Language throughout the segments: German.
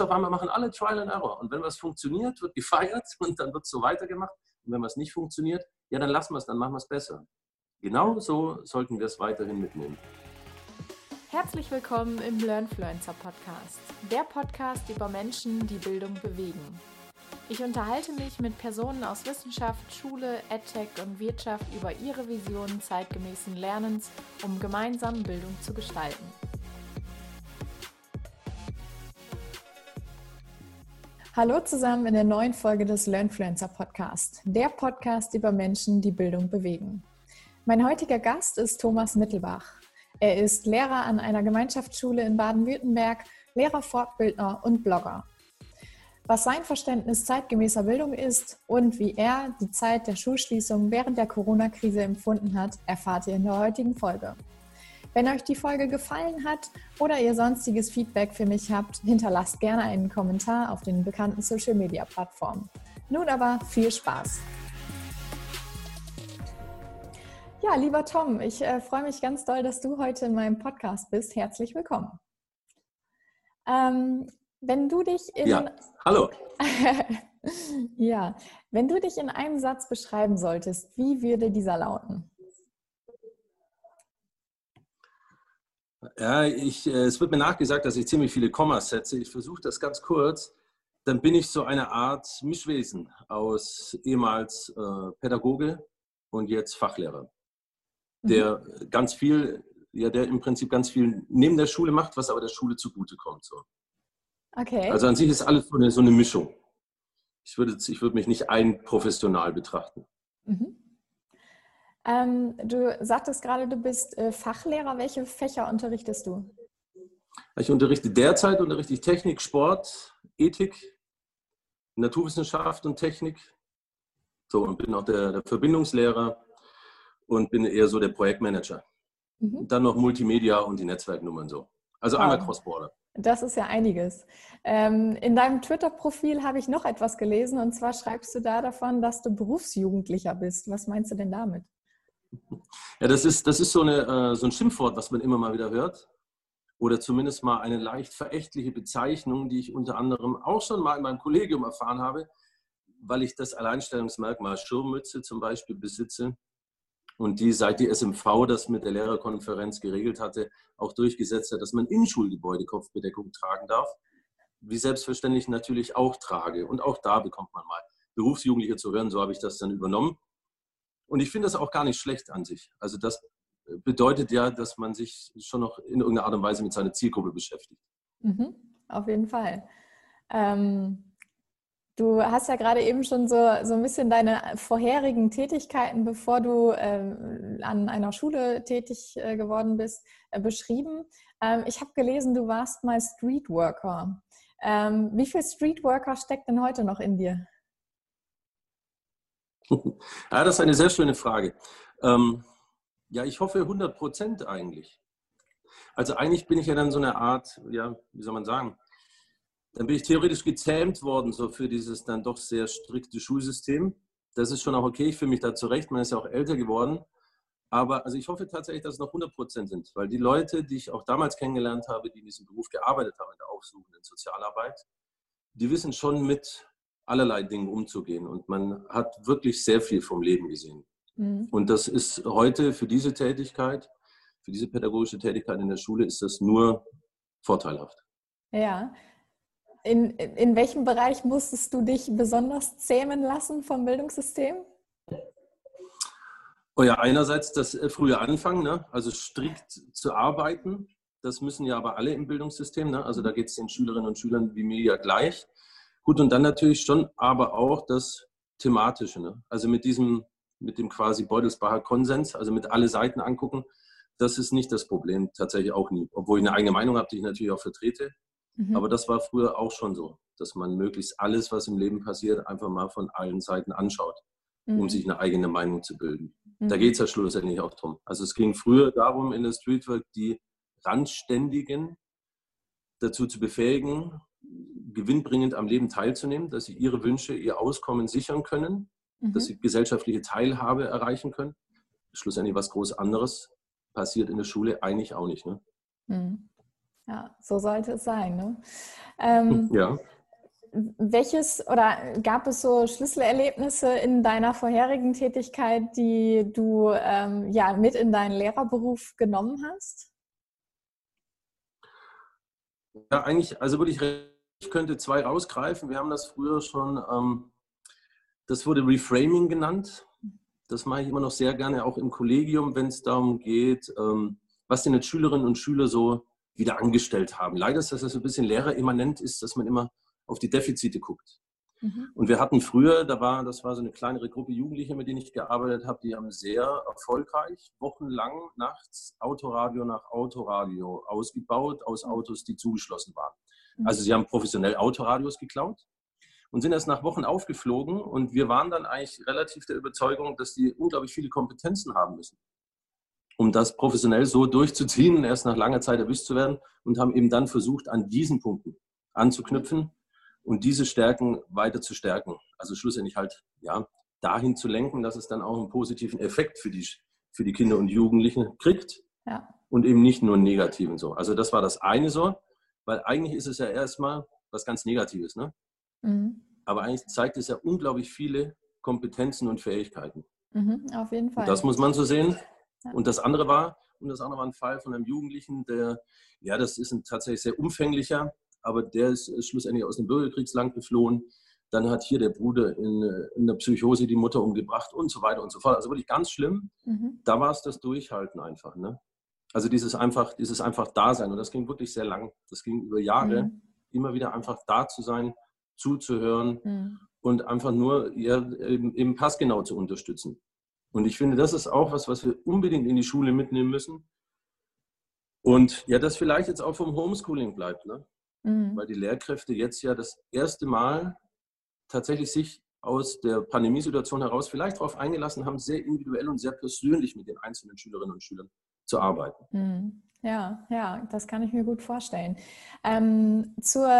auf einmal machen alle Trial and Error. Und wenn was funktioniert, wird gefeiert und dann wird es so weitergemacht. Und wenn was nicht funktioniert, ja, dann lassen wir es, dann machen wir es besser. Genau so sollten wir es weiterhin mitnehmen. Herzlich willkommen im Learnfluencer Podcast, der Podcast über Menschen, die Bildung bewegen. Ich unterhalte mich mit Personen aus Wissenschaft, Schule, EdTech und Wirtschaft über ihre Visionen zeitgemäßen Lernens, um gemeinsam Bildung zu gestalten. Hallo zusammen in der neuen Folge des Learnfluencer Podcast, der Podcast über Menschen, die Bildung bewegen. Mein heutiger Gast ist Thomas Mittelbach. Er ist Lehrer an einer Gemeinschaftsschule in Baden-Württemberg, Lehrer, Fortbildner und Blogger. Was sein Verständnis zeitgemäßer Bildung ist und wie er die Zeit der Schulschließung während der Corona-Krise empfunden hat, erfahrt ihr in der heutigen Folge. Wenn euch die Folge gefallen hat oder ihr sonstiges Feedback für mich habt, hinterlasst gerne einen Kommentar auf den bekannten Social Media Plattformen. Nun aber viel Spaß! Ja, lieber Tom, ich äh, freue mich ganz doll, dass du heute in meinem Podcast bist. Herzlich willkommen. Ähm, wenn du dich in ja, hallo. ja, wenn du dich in einem Satz beschreiben solltest, wie würde dieser lauten? Ja, ich, äh, es wird mir nachgesagt, dass ich ziemlich viele Kommas setze. Ich versuche das ganz kurz. Dann bin ich so eine Art Mischwesen aus ehemals äh, Pädagoge und jetzt Fachlehrer, der mhm. ganz viel, ja, der im Prinzip ganz viel neben der Schule macht, was aber der Schule zugutekommt. So. Okay. Also an sich ist alles so eine, so eine Mischung. Ich würde, ich würde mich nicht ein professional betrachten. Mhm. Ähm, du sagtest gerade, du bist äh, Fachlehrer. Welche Fächer unterrichtest du? Ich unterrichte derzeit unterrichte ich Technik, Sport, Ethik, Naturwissenschaft und Technik. So, und bin auch der, der Verbindungslehrer und bin eher so der Projektmanager. Mhm. Dann noch Multimedia und die Netzwerknummern so. Also wow. einmal Cross-Border. Das ist ja einiges. Ähm, in deinem Twitter-Profil habe ich noch etwas gelesen und zwar schreibst du da davon, dass du Berufsjugendlicher bist. Was meinst du denn damit? Ja, das ist, das ist so, eine, äh, so ein Schimpfwort, was man immer mal wieder hört. Oder zumindest mal eine leicht verächtliche Bezeichnung, die ich unter anderem auch schon mal in meinem Kollegium erfahren habe, weil ich das Alleinstellungsmerkmal Schirmmütze zum Beispiel besitze und die seit die SMV das mit der Lehrerkonferenz geregelt hatte, auch durchgesetzt hat, dass man in Schulgebäude Kopfbedeckung tragen darf, wie selbstverständlich natürlich auch trage. Und auch da bekommt man mal Berufsjugendliche zu hören, so habe ich das dann übernommen. Und ich finde das auch gar nicht schlecht an sich. Also das bedeutet ja, dass man sich schon noch in irgendeiner Art und Weise mit seiner Zielgruppe beschäftigt. Mhm, auf jeden Fall. Ähm, du hast ja gerade eben schon so, so ein bisschen deine vorherigen Tätigkeiten, bevor du äh, an einer Schule tätig äh, geworden bist, äh, beschrieben. Ähm, ich habe gelesen, du warst mal Streetworker. Ähm, wie viel Streetworker steckt denn heute noch in dir? Ja, das ist eine sehr schöne Frage. Ähm, ja, ich hoffe 100 Prozent eigentlich. Also eigentlich bin ich ja dann so eine Art, ja, wie soll man sagen, dann bin ich theoretisch gezähmt worden, so für dieses dann doch sehr strikte Schulsystem. Das ist schon auch okay, ich fühle mich da zurecht, man ist ja auch älter geworden. Aber also ich hoffe tatsächlich, dass es noch 100 Prozent sind, weil die Leute, die ich auch damals kennengelernt habe, die in diesem Beruf gearbeitet haben, in der aufsuchenden Sozialarbeit, die wissen schon mit allerlei Dingen umzugehen. Und man hat wirklich sehr viel vom Leben gesehen. Mhm. Und das ist heute für diese Tätigkeit, für diese pädagogische Tätigkeit in der Schule, ist das nur vorteilhaft. Ja. In, in welchem Bereich musstest du dich besonders zähmen lassen vom Bildungssystem? Oh ja, einerseits das äh, frühe Anfangen, ne? also strikt zu arbeiten. Das müssen ja aber alle im Bildungssystem. Ne? Also da geht es den Schülerinnen und Schülern wie mir ja gleich. Gut, und dann natürlich schon, aber auch das Thematische. Ne? Also mit diesem, mit dem quasi Beutelsbacher Konsens, also mit alle Seiten angucken, das ist nicht das Problem, tatsächlich auch nie. Obwohl ich eine eigene Meinung habe, die ich natürlich auch vertrete. Mhm. Aber das war früher auch schon so, dass man möglichst alles, was im Leben passiert, einfach mal von allen Seiten anschaut, mhm. um sich eine eigene Meinung zu bilden. Mhm. Da geht es ja schlussendlich auch drum. Also es ging früher darum, in der Streetwork die Randständigen dazu zu befähigen, gewinnbringend am Leben teilzunehmen, dass sie ihre Wünsche, ihr Auskommen sichern können, mhm. dass sie gesellschaftliche Teilhabe erreichen können. Schlussendlich was groß anderes passiert in der Schule eigentlich auch nicht. Ne? Mhm. ja, so sollte es sein. Ne? Ähm, ja. Welches oder gab es so Schlüsselerlebnisse in deiner vorherigen Tätigkeit, die du ähm, ja mit in deinen Lehrerberuf genommen hast? Ja, eigentlich, also würde ich, ich könnte zwei rausgreifen. Wir haben das früher schon, ähm, das wurde Reframing genannt. Das mache ich immer noch sehr gerne, auch im Kollegium, wenn es darum geht, ähm, was denn jetzt Schülerinnen und Schüler so wieder angestellt haben. Leider ist das so ein bisschen lehrerimmanent ist, dass man immer auf die Defizite guckt. Mhm. Und wir hatten früher, da war, das war so eine kleinere Gruppe Jugendlicher, mit denen ich gearbeitet habe, die haben sehr erfolgreich wochenlang nachts Autoradio nach Autoradio ausgebaut aus mhm. Autos, die zugeschlossen waren. Mhm. Also sie haben professionell Autoradios geklaut und sind erst nach Wochen aufgeflogen und wir waren dann eigentlich relativ der Überzeugung, dass die unglaublich viele Kompetenzen haben müssen, um das professionell so durchzuziehen, erst nach langer Zeit erwischt zu werden und haben eben dann versucht, an diesen Punkten anzuknüpfen und diese Stärken weiter zu stärken. Also schlussendlich halt, ja, dahin zu lenken, dass es dann auch einen positiven Effekt für die, für die Kinder und Jugendlichen kriegt ja. und eben nicht nur einen negativen so. Also das war das eine so, weil eigentlich ist es ja erstmal was ganz Negatives, ne? Mhm. Aber eigentlich zeigt es ja unglaublich viele Kompetenzen und Fähigkeiten. Mhm, auf jeden Fall. Und das muss man so sehen. Ja. Und das andere war, und das andere war ein Fall von einem Jugendlichen, der, ja, das ist ein tatsächlich sehr umfänglicher, aber der ist schlussendlich aus dem Bürgerkriegsland geflohen. Dann hat hier der Bruder in, in der Psychose die Mutter umgebracht und so weiter und so fort. Also wirklich ganz schlimm. Mhm. Da war es das Durchhalten einfach. Ne? Also dieses einfach, dieses einfach Dasein. Und das ging wirklich sehr lang. Das ging über Jahre. Mhm. Immer wieder einfach da zu sein, zuzuhören mhm. und einfach nur ja, eben, eben passgenau zu unterstützen. Und ich finde, das ist auch was, was wir unbedingt in die Schule mitnehmen müssen. Und ja, das vielleicht jetzt auch vom Homeschooling bleibt. Ne? mhm. weil die Lehrkräfte jetzt ja das erste Mal tatsächlich sich aus der Pandemiesituation heraus vielleicht darauf eingelassen haben, sehr individuell und sehr persönlich mit den einzelnen Schülerinnen und Schülern zu arbeiten. Mhm. Ja, ja, das kann ich mir gut vorstellen. Ähm, zur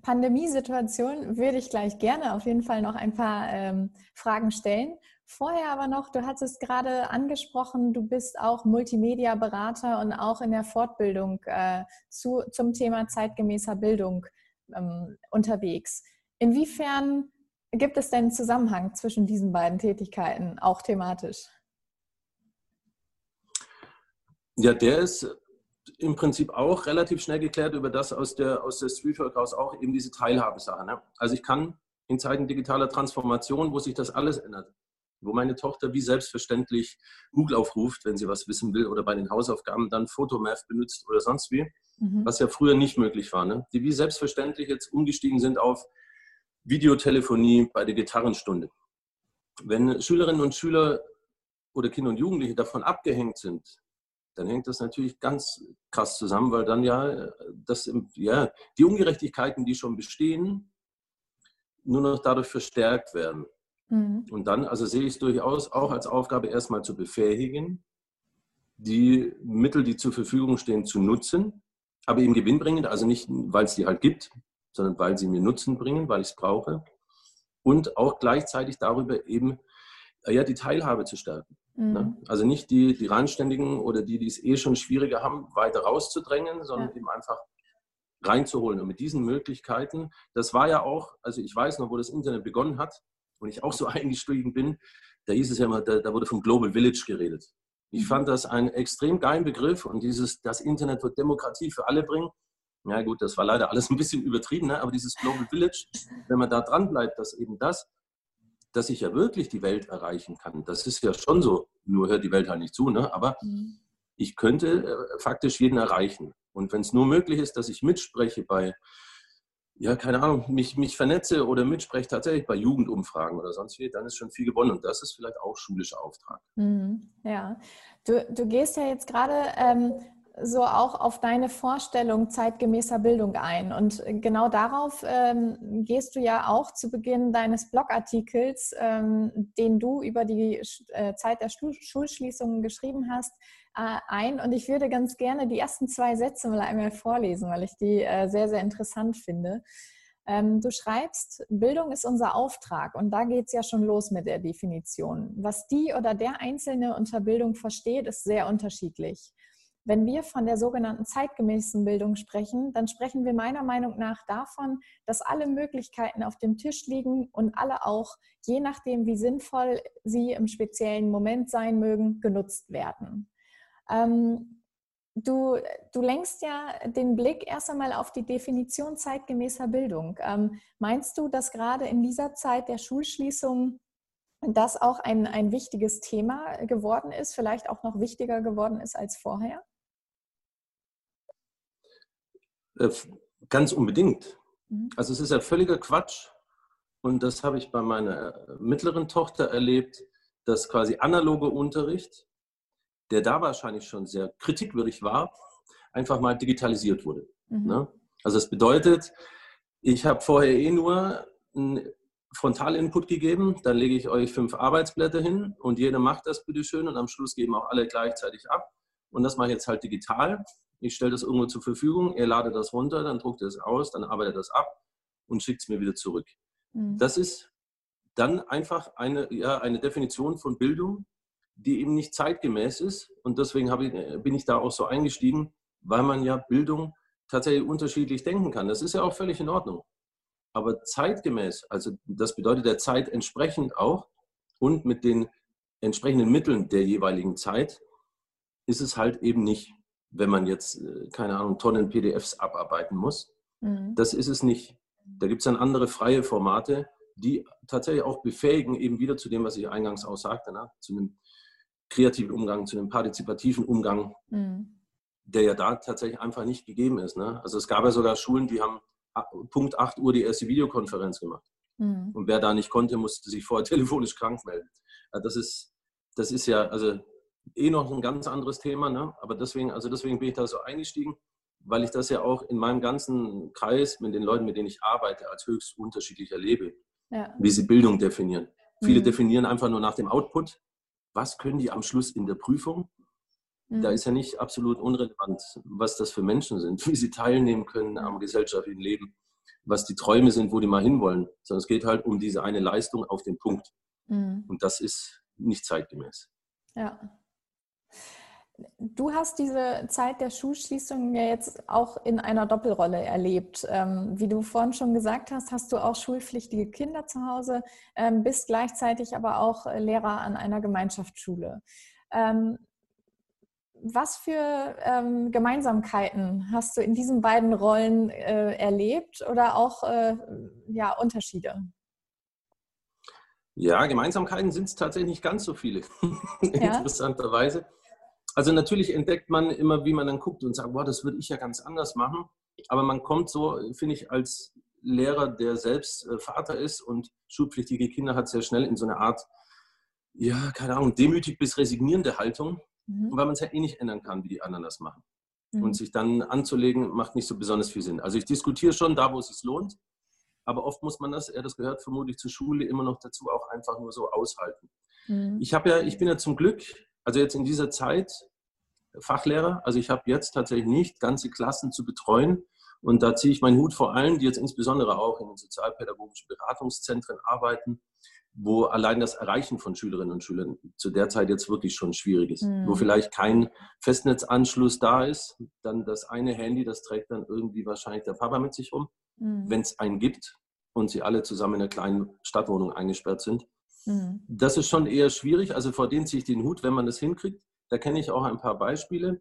Pandemiesituation würde ich gleich gerne auf jeden Fall noch ein paar ähm, Fragen stellen. Vorher aber noch, du hattest gerade angesprochen, du bist auch Multimedia-Berater und auch in der Fortbildung äh, zu, zum Thema zeitgemäßer Bildung ähm, unterwegs. Inwiefern gibt es denn Zusammenhang zwischen diesen beiden Tätigkeiten, auch thematisch? Ja, der ist im Prinzip auch relativ schnell geklärt über das aus der, aus der Streetwork raus auch eben diese Teilhabesache. Ne? Also ich kann in Zeiten digitaler Transformation, wo sich das alles ändert, wo meine Tochter wie selbstverständlich Google aufruft, wenn sie was wissen will oder bei den Hausaufgaben dann Photomath benutzt oder sonst wie, mhm. was ja früher nicht möglich war. Ne? Die wie selbstverständlich jetzt umgestiegen sind auf Videotelefonie bei der Gitarrenstunde. Wenn Schülerinnen und Schüler oder Kinder und Jugendliche davon abgehängt sind, dann hängt das natürlich ganz krass zusammen, weil dann ja, das, ja die Ungerechtigkeiten, die schon bestehen, nur noch dadurch verstärkt werden. Mhm. Und dann, also sehe ich es durchaus auch als Aufgabe, erstmal zu befähigen, die Mittel, die zur Verfügung stehen, zu nutzen, aber eben gewinnbringend, also nicht, weil es die halt gibt, sondern weil sie mir Nutzen bringen, weil ich es brauche. Und auch gleichzeitig darüber eben ja, die Teilhabe zu stärken. Ne? Mhm. Also nicht die, die Randständigen oder die, die es eh schon schwieriger haben, weiter rauszudrängen, sondern ja. eben einfach reinzuholen. Und mit diesen Möglichkeiten, das war ja auch, also ich weiß noch, wo das Internet begonnen hat, und ich auch so eingestiegen bin, da hieß es ja immer, da, da wurde vom Global Village geredet. Ich mhm. fand das einen extrem geilen Begriff und dieses, das Internet wird Demokratie für alle bringen. Ja gut, das war leider alles ein bisschen übertrieben, ne? aber dieses Global Village, wenn man da dran bleibt, dass eben das, dass ich ja wirklich die Welt erreichen kann, das ist ja schon so, nur hört die Welt halt nicht zu, ne? aber mhm. ich könnte äh, faktisch jeden erreichen. Und wenn es nur möglich ist, dass ich mitspreche bei ja, keine Ahnung, mich, mich vernetze oder mitspreche tatsächlich bei Jugendumfragen oder sonst wie, dann ist schon viel gewonnen. Und das ist vielleicht auch schulischer Auftrag. Mhm, ja, du, du gehst ja jetzt gerade ähm, so auch auf deine Vorstellung zeitgemäßer Bildung ein. Und genau darauf ähm, gehst du ja auch zu Beginn deines Blogartikels, ähm, den du über die äh, Zeit der Schulschließungen geschrieben hast, äh, ein. Und ich würde ganz gerne die ersten zwei Sätze mal einmal vorlesen, weil ich die äh, sehr, sehr interessant finde. Ähm, du schreibst, Bildung ist unser Auftrag und da geht es ja schon los mit der Definition. Was die oder der Einzelne unter Bildung versteht, ist sehr unterschiedlich. Wenn wir von der sogenannten zeitgemäßen Bildung sprechen, dann sprechen wir meiner Meinung nach davon, dass alle Möglichkeiten auf dem Tisch liegen und alle auch, je nachdem, wie sinnvoll sie im speziellen Moment sein mögen, genutzt werden. Ähm, du, du lenkst ja den Blick erst einmal auf die Definition zeitgemäßer Bildung. Ähm, meinst du, dass gerade in dieser Zeit der Schulschließung das auch ein, ein wichtiges Thema geworden ist, vielleicht auch noch wichtiger geworden ist als vorher? Äh, ganz unbedingt. Mhm. Also es ist ja völliger Quatsch. Und das habe ich bei meiner äh, mittleren Tochter erlebt, dass quasi analoge Unterricht, der da wahrscheinlich schon sehr kritikwürdig war, einfach mal digitalisiert wurde. Mhm. Ne? Also das bedeutet, ich habe vorher eh nur einen Frontalinput gegeben, dann lege ich euch fünf Arbeitsblätter hin und jeder macht das bitteschön und am Schluss geben auch alle gleichzeitig ab. Und das mache ich jetzt halt digital. Ich stelle das irgendwo zur Verfügung, ihr ladet das runter, dann druckt ihr es aus, dann arbeitet das ab und schickt es mir wieder zurück. Mhm. Das ist dann einfach eine, ja, eine Definition von Bildung, die eben nicht zeitgemäß ist. Und deswegen ich, bin ich da auch so eingestiegen, weil man ja Bildung tatsächlich unterschiedlich denken kann. Das ist ja auch völlig in Ordnung. Aber zeitgemäß, also das bedeutet der Zeit entsprechend auch und mit den entsprechenden Mitteln der jeweiligen Zeit, ist es halt eben nicht wenn man jetzt, äh, keine Ahnung, Tonnen PDFs abarbeiten muss. Mhm. Das ist es nicht. Da gibt es dann andere freie Formate, die tatsächlich auch befähigen, eben wieder zu dem, was ich eingangs auch sagte, ne? zu einem kreativen Umgang, zu einem partizipativen Umgang, mhm. der ja da tatsächlich einfach nicht gegeben ist. Ne? Also es gab ja sogar Schulen, die haben Punkt 8 Uhr die erste Videokonferenz gemacht. Mhm. Und wer da nicht konnte, musste sich vorher telefonisch krank melden. Das ist, das ist ja, also eh noch ein ganz anderes Thema, ne? aber deswegen, also deswegen bin ich da so eingestiegen, weil ich das ja auch in meinem ganzen Kreis mit den Leuten, mit denen ich arbeite, als höchst unterschiedlich erlebe, ja. wie sie Bildung definieren. Mhm. Viele definieren einfach nur nach dem Output. Was können die am Schluss in der Prüfung? Mhm. Da ist ja nicht absolut unrelevant, was das für Menschen sind, wie sie teilnehmen können am gesellschaftlichen Leben, was die Träume sind, wo die mal hinwollen. Sondern es geht halt um diese eine Leistung auf den Punkt. Mhm. Und das ist nicht zeitgemäß. Ja, Du hast diese Zeit der Schulschließung ja jetzt auch in einer Doppelrolle erlebt. Ähm, wie du vorhin schon gesagt hast, hast du auch schulpflichtige Kinder zu Hause, ähm, bist gleichzeitig aber auch Lehrer an einer Gemeinschaftsschule. Ähm, was für Gemeinsamkeiten hast du in diesen beiden Rollen äh, erlebt oder auch äh, ja, Unterschiede? Ja, Gemeinsamkeiten sind es tatsächlich nicht ganz so viele, ja? interessanterweise. Also natürlich entdeckt man immer, wie man dann guckt und sagt, boah, das würde ich ja ganz anders machen. Aber man kommt so, finde ich, als Lehrer, der selbst äh, Vater ist und schulpflichtige Kinder hat, sehr schnell in so eine Art, ja, keine Ahnung, demütig bis resignierende Haltung, mhm. weil man es ja eh nicht ändern kann, wie die anderen das machen. Mhm. Und sich dann anzulegen, macht nicht so besonders viel Sinn. Also ich diskutiere schon da, wo es sich lohnt, aber oft muss man das, ja, das gehört vermutlich zur Schule immer noch dazu, auch einfach nur so aushalten. Mhm. Ich habe ja, ich bin ja zum Glück also jetzt in dieser Zeit Fachlehrer, also ich habe jetzt tatsächlich nicht ganze Klassen zu betreuen. Und da ziehe ich meinen Hut vor allen, die jetzt insbesondere auch in den sozialpädagogischen Beratungszentren arbeiten, wo allein das Erreichen von Schülerinnen und Schülern zu der Zeit jetzt wirklich schon schwierig ist. Mhm. Wo vielleicht kein Festnetzanschluss da ist, dann das eine Handy, das trägt dann irgendwie wahrscheinlich der Papa mit sich rum, mhm. wenn es einen gibt und sie alle zusammen in einer kleinen Stadtwohnung eingesperrt sind. Mhm. Das ist schon eher schwierig. Also vor denen ziehe ich den Hut, wenn man das hinkriegt. Da kenne ich auch ein paar Beispiele.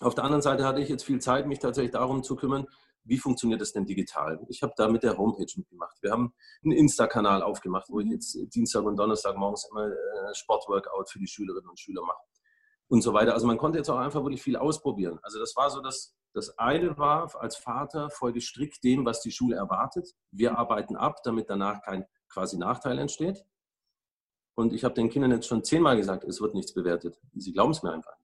Auf der anderen Seite hatte ich jetzt viel Zeit, mich tatsächlich darum zu kümmern, wie funktioniert das denn digital? Ich habe da mit der Homepage mitgemacht. Wir haben einen Insta-Kanal aufgemacht, wo ich mhm. jetzt Dienstag und Donnerstag morgens immer äh, Sportworkout für die Schülerinnen und Schüler mache und so weiter. Also man konnte jetzt auch einfach wirklich viel ausprobieren. Also das war so das, das eine war als Vater folge strikt dem, was die Schule erwartet. Wir arbeiten ab, damit danach kein quasi Nachteil entsteht. Und ich habe den Kindern jetzt schon zehnmal gesagt, es wird nichts bewertet. Sie glauben es mir einfach.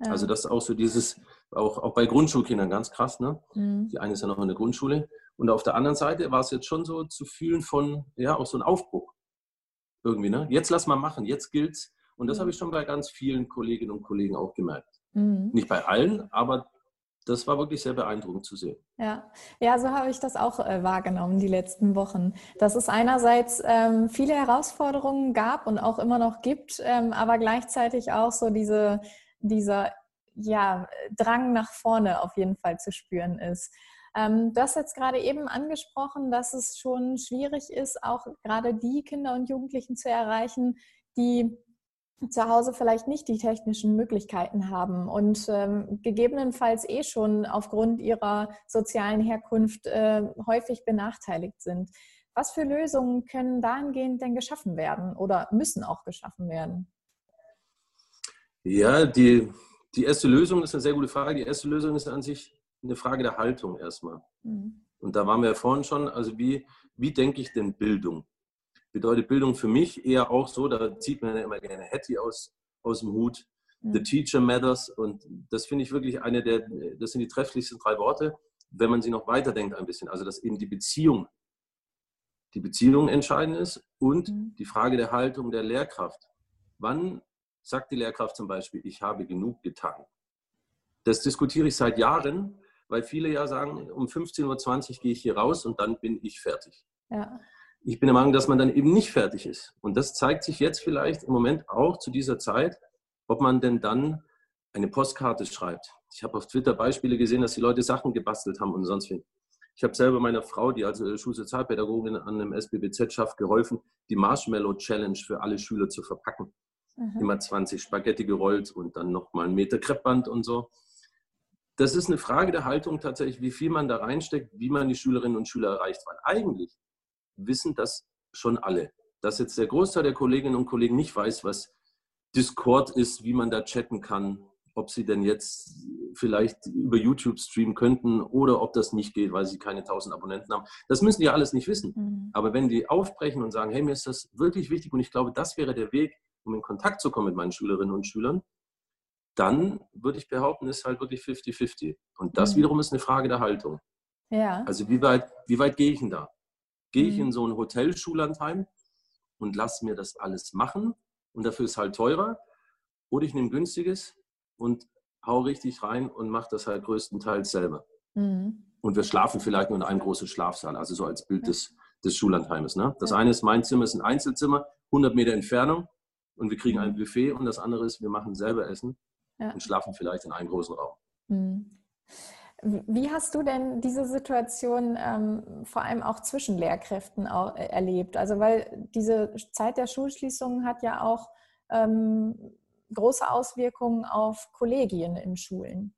Ja. Also das ist auch so dieses, auch, auch bei Grundschulkindern ganz krass. Ne? Mhm. Die eine ist ja noch in der Grundschule. Und auf der anderen Seite war es jetzt schon so zu fühlen von, ja, auch so ein Aufbruch. Irgendwie, ne? Jetzt lass mal machen, jetzt gilt's. Und das mhm. habe ich schon bei ganz vielen Kolleginnen und Kollegen auch gemerkt. Mhm. Nicht bei allen, aber das war wirklich sehr beeindruckend zu sehen. Ja, ja so habe ich das auch äh, wahrgenommen die letzten Wochen. Dass es einerseits ähm, viele Herausforderungen gab und auch immer noch gibt, ähm, aber gleichzeitig auch so diese, dieser ja, Drang nach vorne auf jeden Fall zu spüren ist. Ähm, du hast jetzt gerade eben angesprochen, dass es schon schwierig ist, auch gerade die Kinder und Jugendlichen zu erreichen, die zu Hause vielleicht nicht die technischen Möglichkeiten haben und ähm, gegebenenfalls eh schon aufgrund ihrer sozialen Herkunft äh, häufig benachteiligt sind. Was für Lösungen können dahingehend denn geschaffen werden oder müssen auch geschaffen werden? Ja, die, die erste Lösung ist eine sehr gute Frage. Die erste Lösung ist an sich eine Frage der Haltung erstmal. Mhm. Und da waren wir ja vorhin schon, also wie, wie denke ich denn Bildung? Bedeutet Bildung für mich eher auch so, da zieht man ja immer gerne Hattie aus, aus dem Hut. Mhm. The teacher matters. Und das finde ich wirklich eine der, das sind die trefflichsten drei Worte, wenn man sie noch weiterdenkt ein bisschen. Also, dass eben die Beziehung, die Beziehung entscheidend ist und mhm. die Frage der Haltung der Lehrkraft. Wann sagt die Lehrkraft zum Beispiel, ich habe genug getan? Das diskutiere ich seit Jahren, weil viele ja sagen, um 15.20 Uhr gehe ich hier raus und dann bin ich fertig. Ja. Ich bin der Meinung, dass man dann eben nicht fertig ist. Und das zeigt sich jetzt vielleicht im Moment auch zu dieser Zeit, ob man denn dann eine Postkarte schreibt. Ich habe auf Twitter Beispiele gesehen, dass die Leute Sachen gebastelt haben und sonst wie. Ich habe selber meiner Frau, die als Schulsozialpädagogin an einem SBBZ schafft, geholfen, die Marshmallow Challenge für alle Schüler zu verpacken. Mhm. Immer 20 Spaghetti gerollt und dann nochmal einen Meter Kreppband und so. Das ist eine Frage der Haltung tatsächlich, wie viel man da reinsteckt, wie man die Schülerinnen und Schüler erreicht. Weil eigentlich wissen das schon alle. Dass jetzt der Großteil der Kolleginnen und Kollegen nicht weiß, was Discord ist, wie man da chatten kann, ob sie denn jetzt vielleicht über YouTube streamen könnten oder ob das nicht geht, weil sie keine 1000 Abonnenten haben. Das müssen die alles nicht wissen. Mhm. Aber wenn die aufbrechen und sagen, hey, mir ist das wirklich wichtig und ich glaube, das wäre der Weg, um in Kontakt zu kommen mit meinen Schülerinnen und Schülern, dann würde ich behaupten, ist halt wirklich 50-50. Und das mhm. wiederum ist eine Frage der Haltung. Ja. Also wie weit, wie weit gehe ich denn da? Gehe ich mhm. in so ein Hotel-Schullandheim und lasse mir das alles machen und dafür ist halt teurer? Oder ich nehme günstiges und hau richtig rein und mache das halt größtenteils selber. Mhm. Und wir schlafen vielleicht nur in einem großen Schlafsaal, also so als Bild des, des Schullandheimes. Ne? Das ja. eine ist mein Zimmer, ist ein Einzelzimmer, 100 Meter Entfernung und wir kriegen ein mhm. Buffet und das andere ist, wir machen selber Essen ja. und schlafen vielleicht in einem großen Raum. Mhm. Wie hast du denn diese Situation ähm, vor allem auch zwischen Lehrkräften auch, äh, erlebt? Also weil diese Zeit der Schulschließungen hat ja auch ähm, große Auswirkungen auf Kollegien in Schulen.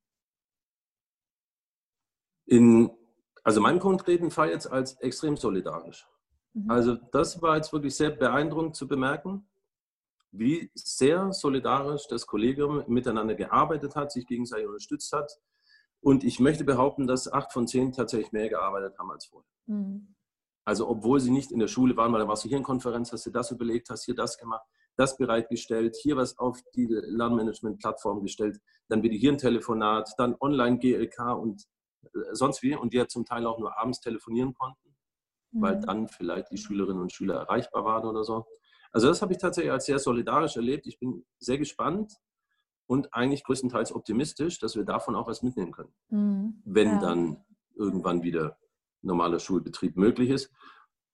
In, also meinem konkreten Fall jetzt als extrem solidarisch. Mhm. Also das war jetzt wirklich sehr beeindruckend zu bemerken wie sehr solidarisch das Kollegium miteinander gearbeitet hat, sich gegenseitig unterstützt hat. Und ich möchte behaupten, dass acht von zehn tatsächlich mehr gearbeitet haben als vorher. Mhm. Also obwohl sie nicht in der Schule waren, weil da warst du hier in Konferenz, hast du das überlegt, hast hier das gemacht, das bereitgestellt, hier was auf die Lernmanagement-Plattform gestellt, dann wieder hier ein Telefonat, dann Online-GLK und äh, sonst wie. Und die ja zum Teil auch nur abends telefonieren konnten, mhm. weil dann vielleicht die Schülerinnen und Schüler erreichbar waren oder so. Also das habe ich tatsächlich als sehr solidarisch erlebt. Ich bin sehr gespannt und eigentlich größtenteils optimistisch, dass wir davon auch was mitnehmen können, mhm. wenn ja. dann irgendwann wieder normaler Schulbetrieb möglich ist.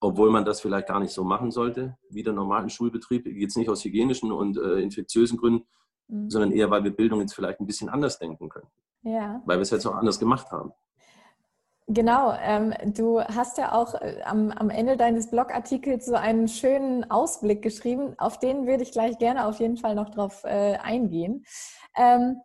Obwohl man das vielleicht gar nicht so machen sollte, wie der normalen Schulbetrieb, jetzt nicht aus hygienischen und äh, infektiösen Gründen, mhm. sondern eher, weil wir Bildung jetzt vielleicht ein bisschen anders denken können. Ja. Weil wir es jetzt auch anders gemacht haben. Genau, ähm, du hast ja auch äh, am, am Ende deines Blogartikels so einen schönen Ausblick geschrieben, auf den würde ich gleich gerne auf jeden Fall noch drauf äh, eingehen. Ähm,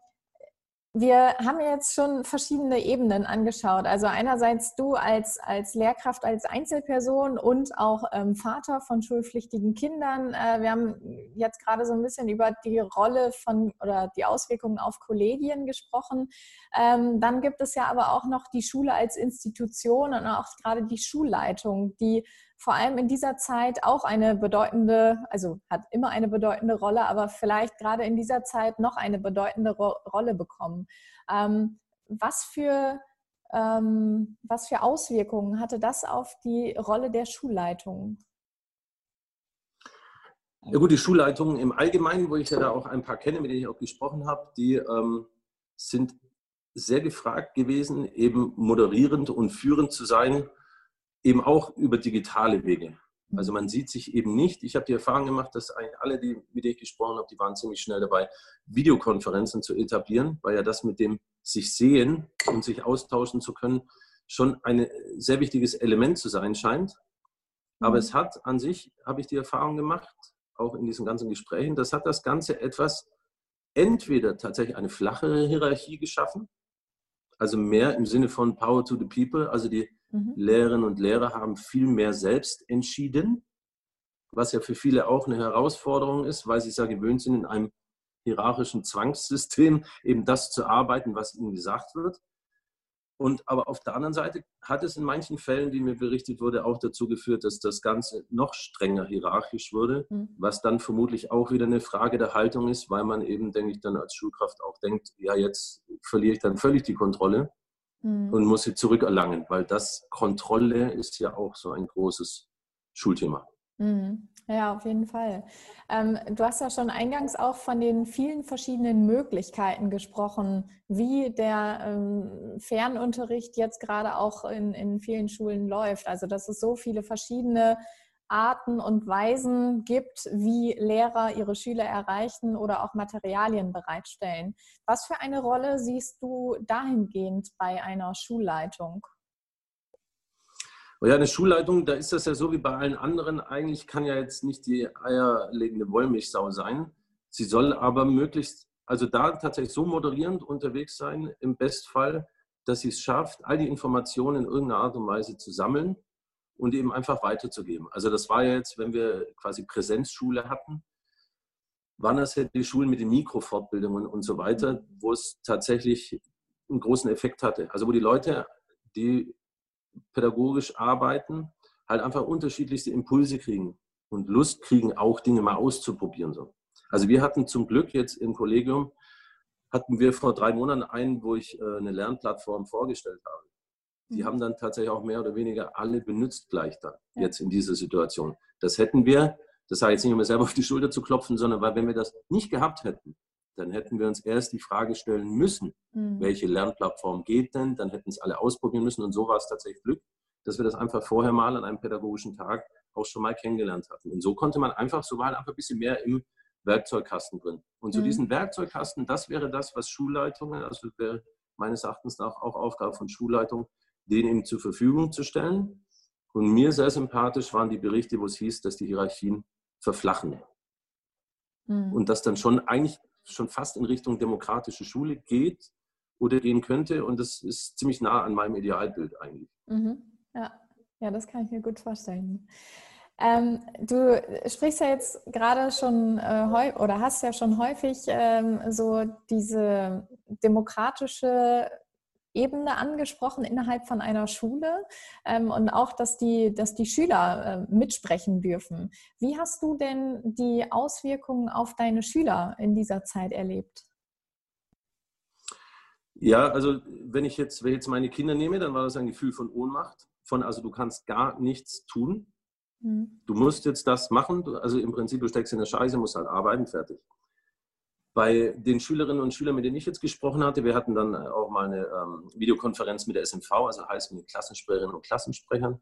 wir haben jetzt schon verschiedene Ebenen angeschaut. Also einerseits du als, als Lehrkraft, als Einzelperson und auch ähm, Vater von schulpflichtigen Kindern. Äh, wir haben jetzt gerade so ein bisschen über die Rolle von oder die Auswirkungen auf Kollegien gesprochen. Ähm, dann gibt es ja aber auch noch die Schule als Institution und auch gerade die Schulleitung, die vor allem in dieser Zeit auch eine bedeutende, also hat immer eine bedeutende Rolle, aber vielleicht gerade in dieser Zeit noch eine bedeutende Ro Rolle bekommen. Ähm, was, für, ähm, was für Auswirkungen hatte das auf die Rolle der Schulleitung? Ja gut, die Schulleitungen im Allgemeinen, wo ich ja da auch ein paar kenne, mit denen ich auch gesprochen habe, die ähm, sind sehr gefragt gewesen, eben moderierend und führend zu sein eben auch über digitale Wege. Also man sieht sich eben nicht. Ich habe die Erfahrung gemacht, dass alle, die, mit denen ich gesprochen habe, die waren ziemlich schnell dabei, Videokonferenzen zu etablieren, weil ja das mit dem sich sehen und sich austauschen zu können schon ein sehr wichtiges Element zu sein scheint. Aber mhm. es hat an sich, habe ich die Erfahrung gemacht, auch in diesen ganzen Gesprächen, das hat das Ganze etwas entweder tatsächlich eine flachere Hierarchie geschaffen, also mehr im Sinne von Power to the People, also die mhm. Lehrerinnen und Lehrer haben viel mehr selbst entschieden, was ja für viele auch eine Herausforderung ist, weil sie es ja gewöhnt sind, in einem hierarchischen Zwangssystem eben das zu arbeiten, was ihnen gesagt wird. Und aber auf der anderen Seite hat es in manchen Fällen, die mir berichtet wurde, auch dazu geführt, dass das Ganze noch strenger hierarchisch wurde, mhm. was dann vermutlich auch wieder eine Frage der Haltung ist, weil man eben, denke ich, dann als Schulkraft auch denkt, ja, jetzt verliere ich dann völlig die Kontrolle mhm. und muss sie zurückerlangen, weil das Kontrolle ist ja auch so ein großes Schulthema. Mhm. Ja, auf jeden Fall. Ähm, du hast ja schon eingangs auch von den vielen verschiedenen Möglichkeiten gesprochen, wie der ähm, Fernunterricht jetzt gerade auch in, in vielen Schulen läuft. Also, dass es so viele verschiedene Arten und Weisen gibt, wie Lehrer ihre Schüler erreichen oder auch Materialien bereitstellen. Was für eine Rolle siehst du dahingehend bei einer Schulleitung? Ja, eine Schulleitung, da ist das ja so wie bei allen anderen. Eigentlich kann ja jetzt nicht die eierlegende Wollmilchsau sein. Sie soll aber möglichst, also da tatsächlich so moderierend unterwegs sein, im Bestfall, dass sie es schafft, all die Informationen in irgendeiner Art und Weise zu sammeln und eben einfach weiterzugeben. Also das war jetzt, wenn wir quasi Präsenzschule hatten, waren das ja die Schulen mit den Mikrofortbildungen und so weiter, wo es tatsächlich einen großen Effekt hatte. Also wo die Leute, die pädagogisch arbeiten, halt einfach unterschiedlichste Impulse kriegen und Lust kriegen, auch Dinge mal auszuprobieren. So. Also wir hatten zum Glück jetzt im Kollegium, hatten wir vor drei Monaten einen, wo ich äh, eine Lernplattform vorgestellt habe. Die mhm. haben dann tatsächlich auch mehr oder weniger alle benutzt gleich dann, ja. jetzt in dieser Situation. Das hätten wir, das sage ich jetzt nicht, um mir selber auf die Schulter zu klopfen, sondern weil wenn wir das nicht gehabt hätten, dann hätten wir uns erst die Frage stellen müssen, mhm. welche Lernplattform geht denn? Dann hätten es alle ausprobieren müssen und so war es tatsächlich Glück, dass wir das einfach vorher mal an einem pädagogischen Tag auch schon mal kennengelernt hatten. Und so konnte man einfach, so war halt einfach ein bisschen mehr im Werkzeugkasten drin. Und zu mhm. diesem Werkzeugkasten, das wäre das, was Schulleitungen, also wäre meines Erachtens nach auch Aufgabe von Schulleitungen, den eben zur Verfügung zu stellen. Und mir sehr sympathisch waren die Berichte, wo es hieß, dass die Hierarchien verflachen. Mhm. Und das dann schon eigentlich schon fast in Richtung demokratische Schule geht oder gehen könnte. Und das ist ziemlich nah an meinem Idealbild eigentlich. Mhm. Ja. ja, das kann ich mir gut vorstellen. Ähm, du sprichst ja jetzt gerade schon äh, oder hast ja schon häufig ähm, so diese demokratische Ebene angesprochen innerhalb von einer Schule ähm, und auch, dass die, dass die Schüler äh, mitsprechen dürfen. Wie hast du denn die Auswirkungen auf deine Schüler in dieser Zeit erlebt? Ja, also wenn ich jetzt, wenn ich jetzt meine Kinder nehme, dann war das ein Gefühl von Ohnmacht, von also du kannst gar nichts tun. Mhm. Du musst jetzt das machen, also im Prinzip du steckst in der Scheiße, musst halt arbeiten, fertig. Bei den Schülerinnen und Schülern, mit denen ich jetzt gesprochen hatte, wir hatten dann auch mal eine ähm, Videokonferenz mit der SMV, also heißt mit Klassensprecherinnen und Klassensprechern,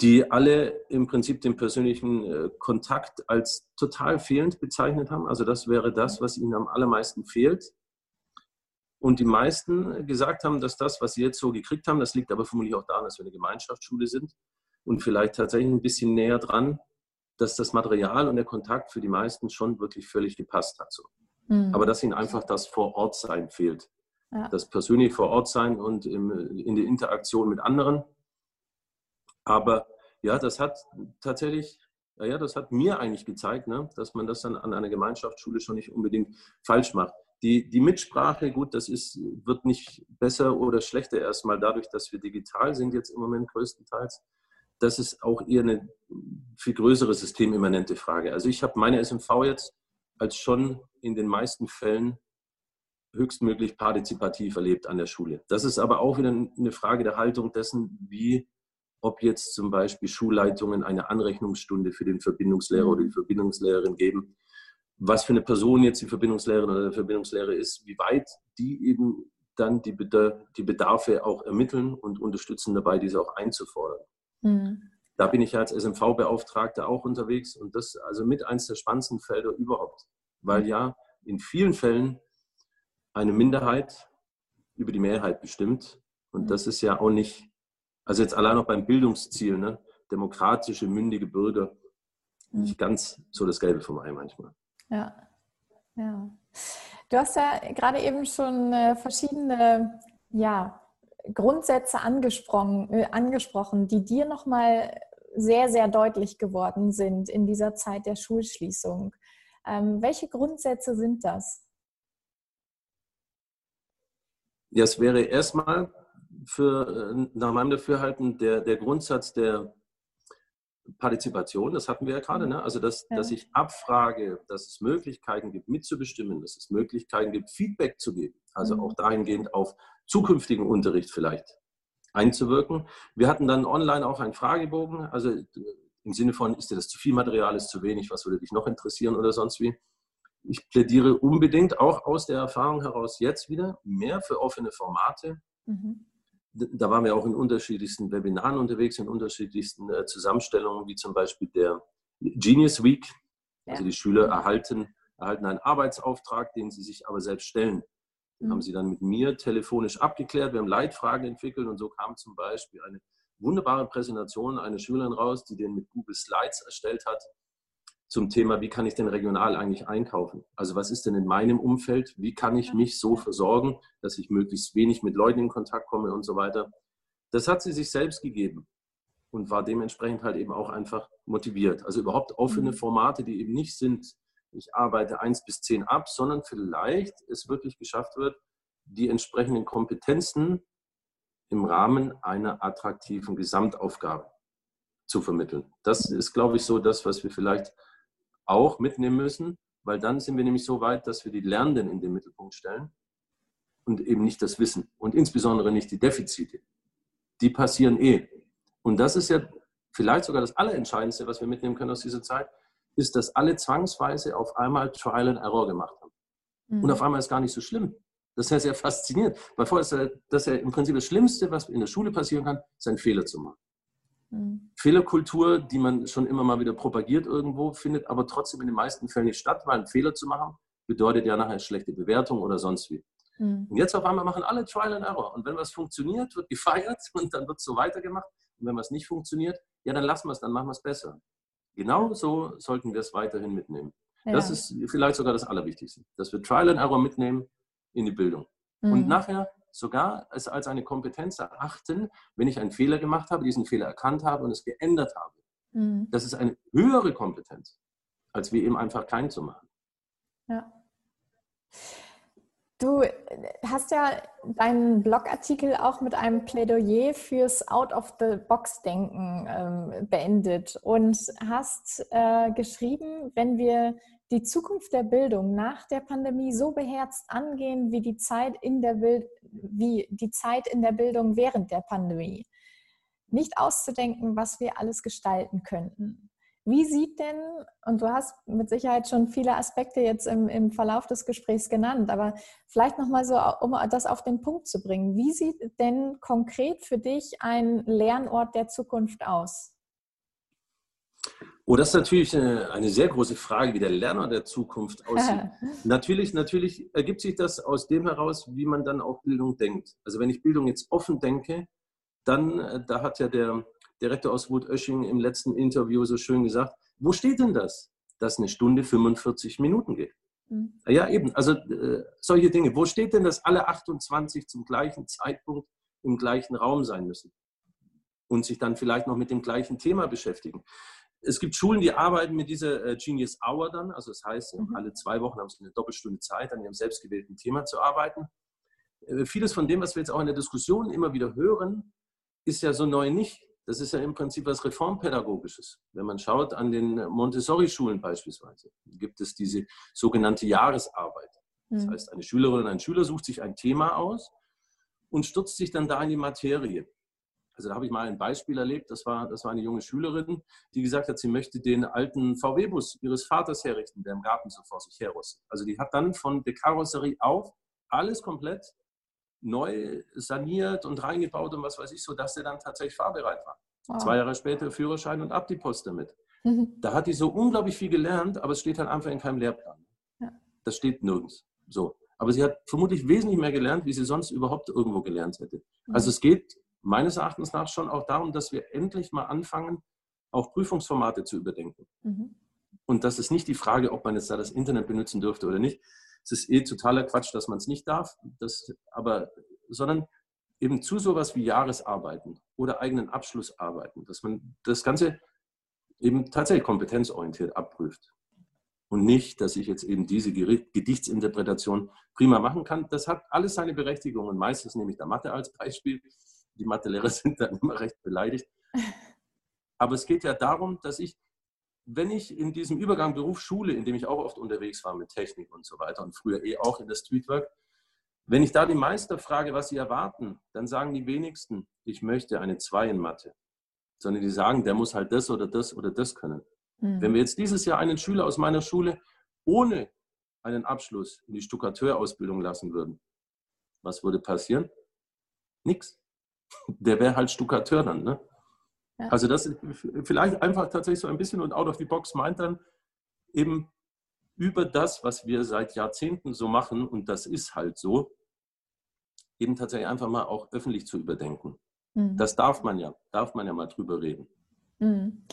die alle im Prinzip den persönlichen äh, Kontakt als total fehlend bezeichnet haben. Also das wäre das, was ihnen am allermeisten fehlt. Und die meisten gesagt haben, dass das, was sie jetzt so gekriegt haben, das liegt aber vermutlich auch daran, dass wir eine Gemeinschaftsschule sind und vielleicht tatsächlich ein bisschen näher dran, dass das Material und der Kontakt für die meisten schon wirklich völlig gepasst hat. So. Mhm. Aber dass ihnen einfach das Vor-Ort-Sein fehlt. Ja. Das persönliche Vor-Ort-Sein und im, in der Interaktion mit anderen. Aber ja, das hat tatsächlich, ja, das hat mir eigentlich gezeigt, ne, dass man das dann an einer Gemeinschaftsschule schon nicht unbedingt falsch macht. Die, die Mitsprache, gut, das ist, wird nicht besser oder schlechter erstmal dadurch, dass wir digital sind jetzt im Moment größtenteils. Das ist auch eher eine viel größere systemimmanente Frage. Also ich habe meine SMV jetzt als schon in den meisten Fällen höchstmöglich partizipativ erlebt an der Schule. Das ist aber auch wieder eine Frage der Haltung dessen, wie, ob jetzt zum Beispiel Schulleitungen eine Anrechnungsstunde für den Verbindungslehrer oder die mhm. Verbindungslehrerin geben, was für eine Person jetzt die Verbindungslehrerin oder der Verbindungslehrer ist, wie weit die eben dann die, Bedarfe auch ermitteln und unterstützen dabei, diese auch einzufordern. Mhm. Da bin ich ja als SMV-Beauftragter auch unterwegs und das also mit eins der spannendsten Felder überhaupt, weil ja in vielen Fällen eine Minderheit über die Mehrheit bestimmt und das ist ja auch nicht, also jetzt allein noch beim Bildungsziel, ne, demokratische, mündige Bürger, nicht ganz so das Gelbe vom Ei manchmal. Ja, ja. Du hast ja gerade eben schon äh, verschiedene ja, Grundsätze angesprochen, äh, angesprochen, die dir nochmal sehr, sehr deutlich geworden sind in dieser Zeit der Schulschließung. Ähm, welche Grundsätze sind das? Ja, es wäre erstmal für, äh, nach meinem Dafürhalten der, der Grundsatz der Partizipation, das hatten wir ja gerade, ne? also dass, ja. dass ich abfrage, dass es Möglichkeiten gibt, mitzubestimmen, dass es Möglichkeiten gibt, Feedback zu geben, also mhm. auch dahingehend auf zukünftigen Unterricht vielleicht einzuwirken. Wir hatten dann online auch einen Fragebogen, also im Sinne von, ist dir das zu viel Material, ist zu wenig, was würde dich noch interessieren oder sonst wie. Ich plädiere unbedingt auch aus der Erfahrung heraus jetzt wieder mehr für offene Formate. Mhm. Da waren wir auch in unterschiedlichsten Webinaren unterwegs, in unterschiedlichsten äh, Zusammenstellungen, wie zum Beispiel der Genius Week. Ja. Also die Schüler erhalten, erhalten einen Arbeitsauftrag, den sie sich aber selbst stellen. Mhm. haben sie dann mit mir telefonisch abgeklärt. Wir haben Leitfragen entwickelt und so kam zum Beispiel eine wunderbare Präsentation einer Schülerin raus, die den mit Google Slides erstellt hat zum Thema, wie kann ich denn regional eigentlich einkaufen? Also was ist denn in meinem Umfeld? Wie kann ich mich so versorgen, dass ich möglichst wenig mit Leuten in Kontakt komme und so weiter? Das hat sie sich selbst gegeben und war dementsprechend halt eben auch einfach motiviert. Also überhaupt offene mhm. Formate, die eben nicht sind, ich arbeite eins bis zehn ab, sondern vielleicht es wirklich geschafft wird, die entsprechenden Kompetenzen im Rahmen einer attraktiven Gesamtaufgabe zu vermitteln. Das ist, glaube ich, so das, was wir vielleicht auch mitnehmen müssen, weil dann sind wir nämlich so weit, dass wir die Lernenden in den Mittelpunkt stellen und eben nicht das Wissen und insbesondere nicht die Defizite. Die passieren eh. Und das ist ja vielleicht sogar das Allerentscheidendste, was wir mitnehmen können aus dieser Zeit ist, dass alle zwangsweise auf einmal Trial and Error gemacht haben. Mhm. Und auf einmal ist gar nicht so schlimm. Das ist ja sehr faszinierend. Weil vorher ist ja, das ja im Prinzip das Schlimmste, was in der Schule passieren kann, ist ein Fehler zu machen. Mhm. Fehlerkultur, die man schon immer mal wieder propagiert irgendwo, findet aber trotzdem in den meisten Fällen nicht statt, weil ein Fehler zu machen bedeutet ja nachher schlechte Bewertung oder sonst wie. Mhm. Und jetzt auf einmal machen alle Trial and Error. Und wenn was funktioniert, wird gefeiert und dann wird es so weitergemacht. Und wenn was nicht funktioniert, ja, dann lassen wir es, dann machen wir es besser. Genau so sollten wir es weiterhin mitnehmen. Ja. Das ist vielleicht sogar das Allerwichtigste, dass wir Trial and Error mitnehmen in die Bildung. Mhm. Und nachher sogar es als eine Kompetenz erachten, wenn ich einen Fehler gemacht habe, diesen Fehler erkannt habe und es geändert habe. Mhm. Das ist eine höhere Kompetenz, als wir eben einfach keinen zu machen. Ja. Du hast ja deinen Blogartikel auch mit einem Plädoyer fürs Out-of-the-Box-Denken ähm, beendet und hast äh, geschrieben, wenn wir die Zukunft der Bildung nach der Pandemie so beherzt angehen wie die Zeit in der, Bild wie die Zeit in der Bildung während der Pandemie, nicht auszudenken, was wir alles gestalten könnten. Wie sieht denn, und du hast mit Sicherheit schon viele Aspekte jetzt im, im Verlauf des Gesprächs genannt, aber vielleicht nochmal so, um das auf den Punkt zu bringen, wie sieht denn konkret für dich ein Lernort der Zukunft aus? Oh, das ist natürlich eine, eine sehr große Frage, wie der Lernort der Zukunft aussieht. natürlich, natürlich ergibt sich das aus dem heraus, wie man dann auch Bildung denkt. Also wenn ich Bildung jetzt offen denke, dann, äh, da hat ja der Direktor aus Wut-Ösching im letzten Interview so schön gesagt, wo steht denn das, dass eine Stunde 45 Minuten geht? Mhm. Ja, eben, also äh, solche Dinge. Wo steht denn, dass alle 28 zum gleichen Zeitpunkt im gleichen Raum sein müssen und sich dann vielleicht noch mit dem gleichen Thema beschäftigen? Es gibt Schulen, die arbeiten mit dieser äh, Genius Hour dann, also das heißt, mhm. alle zwei Wochen haben sie eine Doppelstunde Zeit, an ihrem selbstgewählten Thema zu arbeiten. Äh, vieles von dem, was wir jetzt auch in der Diskussion immer wieder hören, ist ja so neu nicht. Das ist ja im Prinzip was Reformpädagogisches. Wenn man schaut an den Montessori-Schulen beispielsweise, gibt es diese sogenannte Jahresarbeit. Das mhm. heißt, eine Schülerin oder ein Schüler sucht sich ein Thema aus und stürzt sich dann da in die Materie. Also da habe ich mal ein Beispiel erlebt, das war, das war eine junge Schülerin, die gesagt hat, sie möchte den alten VW-Bus ihres Vaters herrichten, der im Garten so vor sich herrostet. Also die hat dann von der Karosserie auf alles komplett neu saniert und reingebaut und was weiß ich, so dass der dann tatsächlich fahrbereit war. Wow. Zwei Jahre später Führerschein und ab die Post damit. Mhm. Da hat die so unglaublich viel gelernt, aber es steht halt einfach in keinem Lehrplan. Ja. Das steht nirgends. So. Aber sie hat vermutlich wesentlich mehr gelernt, wie sie sonst überhaupt irgendwo gelernt hätte. Mhm. Also es geht meines Erachtens nach schon auch darum, dass wir endlich mal anfangen, auch Prüfungsformate zu überdenken. Mhm. Und das ist nicht die Frage, ob man jetzt da das Internet benutzen dürfte oder nicht. Es ist eh totaler Quatsch, dass man es nicht darf. Das, aber, sondern eben zu sowas wie Jahresarbeiten oder eigenen Abschlussarbeiten, dass man das Ganze eben tatsächlich kompetenzorientiert abprüft. Und nicht, dass ich jetzt eben diese Gedichtsinterpretation prima machen kann. Das hat alles seine Berechtigung. Und meistens nehme ich da Mathe als Beispiel. Die Mathelehrer sind dann immer recht beleidigt. Aber es geht ja darum, dass ich, wenn ich in diesem Übergang Beruf Schule, in dem ich auch oft unterwegs war mit Technik und so weiter und früher eh auch in der Streetwork, wenn ich da die Meister frage, was sie erwarten, dann sagen die wenigsten, ich möchte eine 2 in Mathe. Sondern die sagen, der muss halt das oder das oder das können. Mhm. Wenn wir jetzt dieses Jahr einen Schüler aus meiner Schule ohne einen Abschluss in die Stuckateurausbildung lassen würden, was würde passieren? Nix. Der wäre halt Stuckateur dann. Ne? Ja. Also das ist vielleicht einfach tatsächlich so ein bisschen und out of the box meint dann eben über das, was wir seit Jahrzehnten so machen, und das ist halt so, eben tatsächlich einfach mal auch öffentlich zu überdenken. Mhm. Das darf man ja, darf man ja mal drüber reden. Mhm.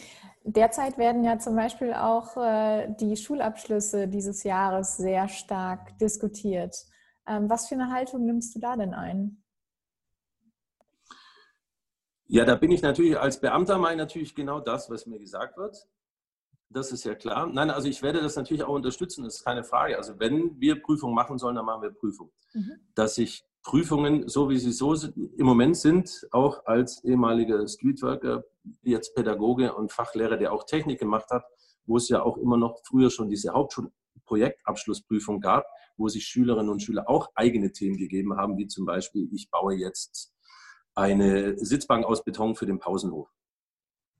Derzeit werden ja zum Beispiel auch äh, die Schulabschlüsse dieses Jahres sehr stark diskutiert. Ähm, was für eine Haltung nimmst du da denn ein? Ja, da bin ich natürlich als Beamter meine natürlich genau das, was mir gesagt wird. Das ist ja klar. Nein, also ich werde das natürlich auch unterstützen, das ist keine Frage. Also wenn wir Prüfungen machen sollen, dann machen wir Prüfungen. Mhm. Dass ich Prüfungen, so wie sie so im Moment sind, auch als ehemaliger Streetworker, jetzt Pädagoge und Fachlehrer, der auch Technik gemacht hat, wo es ja auch immer noch früher schon diese Hauptschulprojektabschlussprüfung gab, wo sich Schülerinnen und Schüler auch eigene Themen gegeben haben, wie zum Beispiel, ich baue jetzt eine Sitzbank aus Beton für den Pausenhof.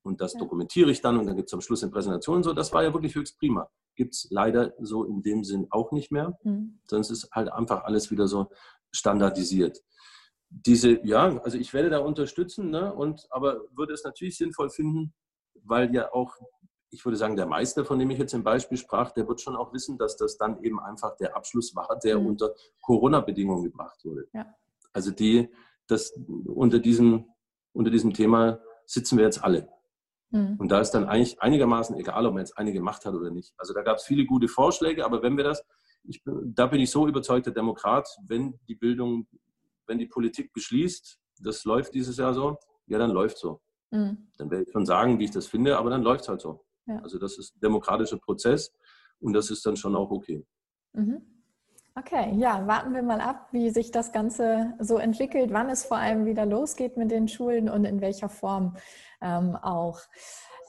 Und das ja. dokumentiere ich dann und dann gibt es am Schluss eine Präsentation. So, das war ja wirklich höchst prima. Gibt es leider so in dem Sinn auch nicht mehr. Mhm. Sonst ist halt einfach alles wieder so standardisiert. Diese, ja, also ich werde da unterstützen, ne, und, aber würde es natürlich sinnvoll finden, weil ja auch, ich würde sagen, der Meister, von dem ich jetzt im Beispiel sprach, der wird schon auch wissen, dass das dann eben einfach der Abschluss war, der mhm. unter Corona-Bedingungen gebracht wurde. Ja. Also die, das, unter, diesem, unter diesem Thema sitzen wir jetzt alle. Mhm. Und da ist dann eigentlich einigermaßen egal, ob man jetzt eine gemacht hat oder nicht. Also da gab es viele gute Vorschläge, aber wenn wir das ich, da bin ich so überzeugter Demokrat, wenn die Bildung, wenn die Politik beschließt, das läuft dieses Jahr so, ja, dann läuft so. Mhm. Dann werde ich schon sagen, wie ich das finde, aber dann läuft es halt so. Ja. Also das ist ein demokratischer Prozess und das ist dann schon auch okay. Mhm. Okay, ja, warten wir mal ab, wie sich das Ganze so entwickelt, wann es vor allem wieder losgeht mit den Schulen und in welcher Form ähm, auch.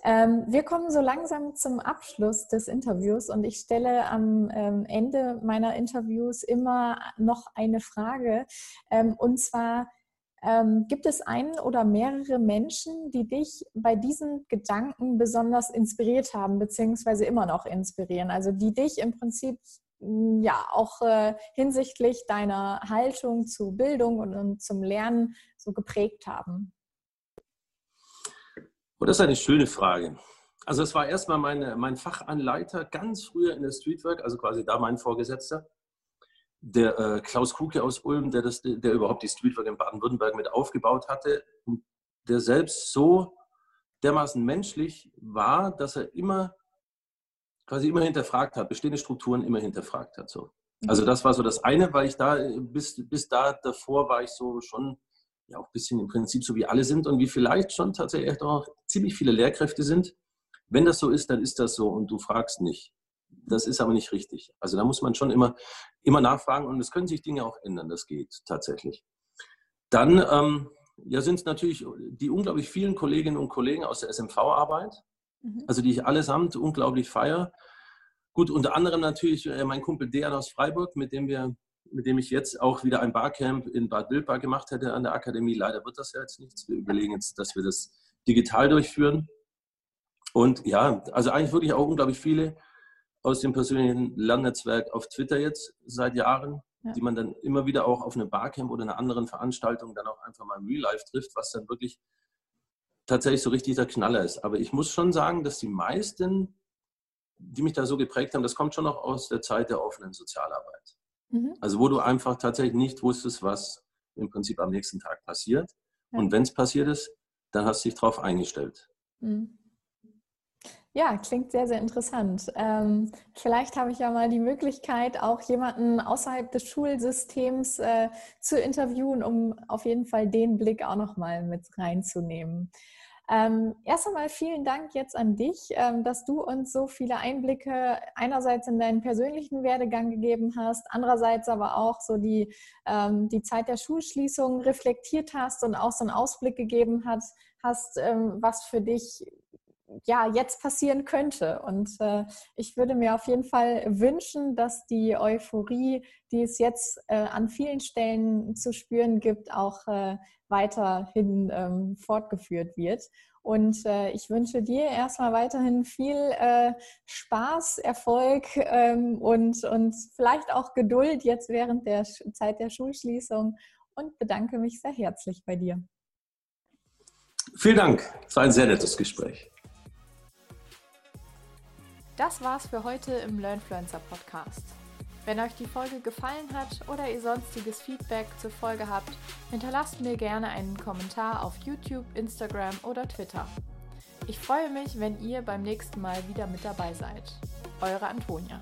Ähm, wir kommen so langsam zum Abschluss des Interviews und ich stelle am ähm, Ende meiner Interviews immer noch eine Frage. Ähm, und zwar, ähm, gibt es einen oder mehrere Menschen, die dich bei diesen Gedanken besonders inspiriert haben, beziehungsweise immer noch inspirieren? Also die dich im Prinzip ja auch äh, hinsichtlich deiner Haltung zu Bildung und, und zum Lernen so geprägt haben? Oh, das ist eine schöne Frage. Also es war erstmal meine, mein Fachanleiter ganz früher in der Streetwork, also quasi da mein Vorgesetzter, der äh, Klaus Kuke aus Ulm, der, das, der überhaupt die Streetwork in Baden-Württemberg mit aufgebaut hatte der selbst so dermaßen menschlich war, dass er immer quasi immer hinterfragt hat, bestehende Strukturen immer hinterfragt hat. So. Also das war so das eine, weil ich da bis, bis da davor war ich so schon ja auch ein bisschen im Prinzip so wie alle sind und wie vielleicht schon tatsächlich auch ziemlich viele Lehrkräfte sind. Wenn das so ist, dann ist das so und du fragst nicht. Das ist aber nicht richtig. Also da muss man schon immer, immer nachfragen und es können sich Dinge auch ändern. Das geht tatsächlich. Dann ähm, ja, sind es natürlich die unglaublich vielen Kolleginnen und Kollegen aus der SMV-Arbeit, mhm. also die ich allesamt unglaublich feiere. Gut, unter anderem natürlich äh, mein Kumpel Dejan aus Freiburg, mit dem wir mit dem ich jetzt auch wieder ein Barcamp in Bad Wildbad gemacht hätte an der Akademie. Leider wird das ja jetzt nichts. Wir überlegen jetzt, dass wir das digital durchführen. Und ja, also eigentlich wirklich auch unglaublich viele aus dem persönlichen Lernnetzwerk auf Twitter jetzt seit Jahren, ja. die man dann immer wieder auch auf einem Barcamp oder einer anderen Veranstaltung dann auch einfach mal im Real Life trifft, was dann wirklich tatsächlich so richtig der Knaller ist. Aber ich muss schon sagen, dass die meisten, die mich da so geprägt haben, das kommt schon noch aus der Zeit der offenen Sozialarbeit. Mhm. Also wo du einfach tatsächlich nicht wusstest, was im Prinzip am nächsten Tag passiert. Ja. Und wenn es passiert ist, dann hast du dich darauf eingestellt. Mhm. Ja, klingt sehr, sehr interessant. Ähm, vielleicht habe ich ja mal die Möglichkeit, auch jemanden außerhalb des Schulsystems äh, zu interviewen, um auf jeden Fall den Blick auch nochmal mit reinzunehmen. Ähm, erst einmal vielen Dank jetzt an dich, ähm, dass du uns so viele Einblicke einerseits in deinen persönlichen Werdegang gegeben hast, andererseits aber auch so die, ähm, die Zeit der Schulschließung reflektiert hast und auch so einen Ausblick gegeben hat, hast, ähm, was für dich ja jetzt passieren könnte. Und äh, ich würde mir auf jeden Fall wünschen, dass die Euphorie, die es jetzt äh, an vielen Stellen zu spüren gibt, auch äh, weiterhin ähm, fortgeführt wird. Und äh, ich wünsche dir erstmal weiterhin viel äh, Spaß, Erfolg ähm, und, und vielleicht auch Geduld jetzt während der Zeit der Schulschließung und bedanke mich sehr herzlich bei dir. Vielen Dank. Es war ein sehr nettes Gespräch. Das war's für heute im Learnfluencer Podcast. Wenn euch die Folge gefallen hat oder ihr sonstiges Feedback zur Folge habt, hinterlasst mir gerne einen Kommentar auf YouTube, Instagram oder Twitter. Ich freue mich, wenn ihr beim nächsten Mal wieder mit dabei seid. Eure Antonia.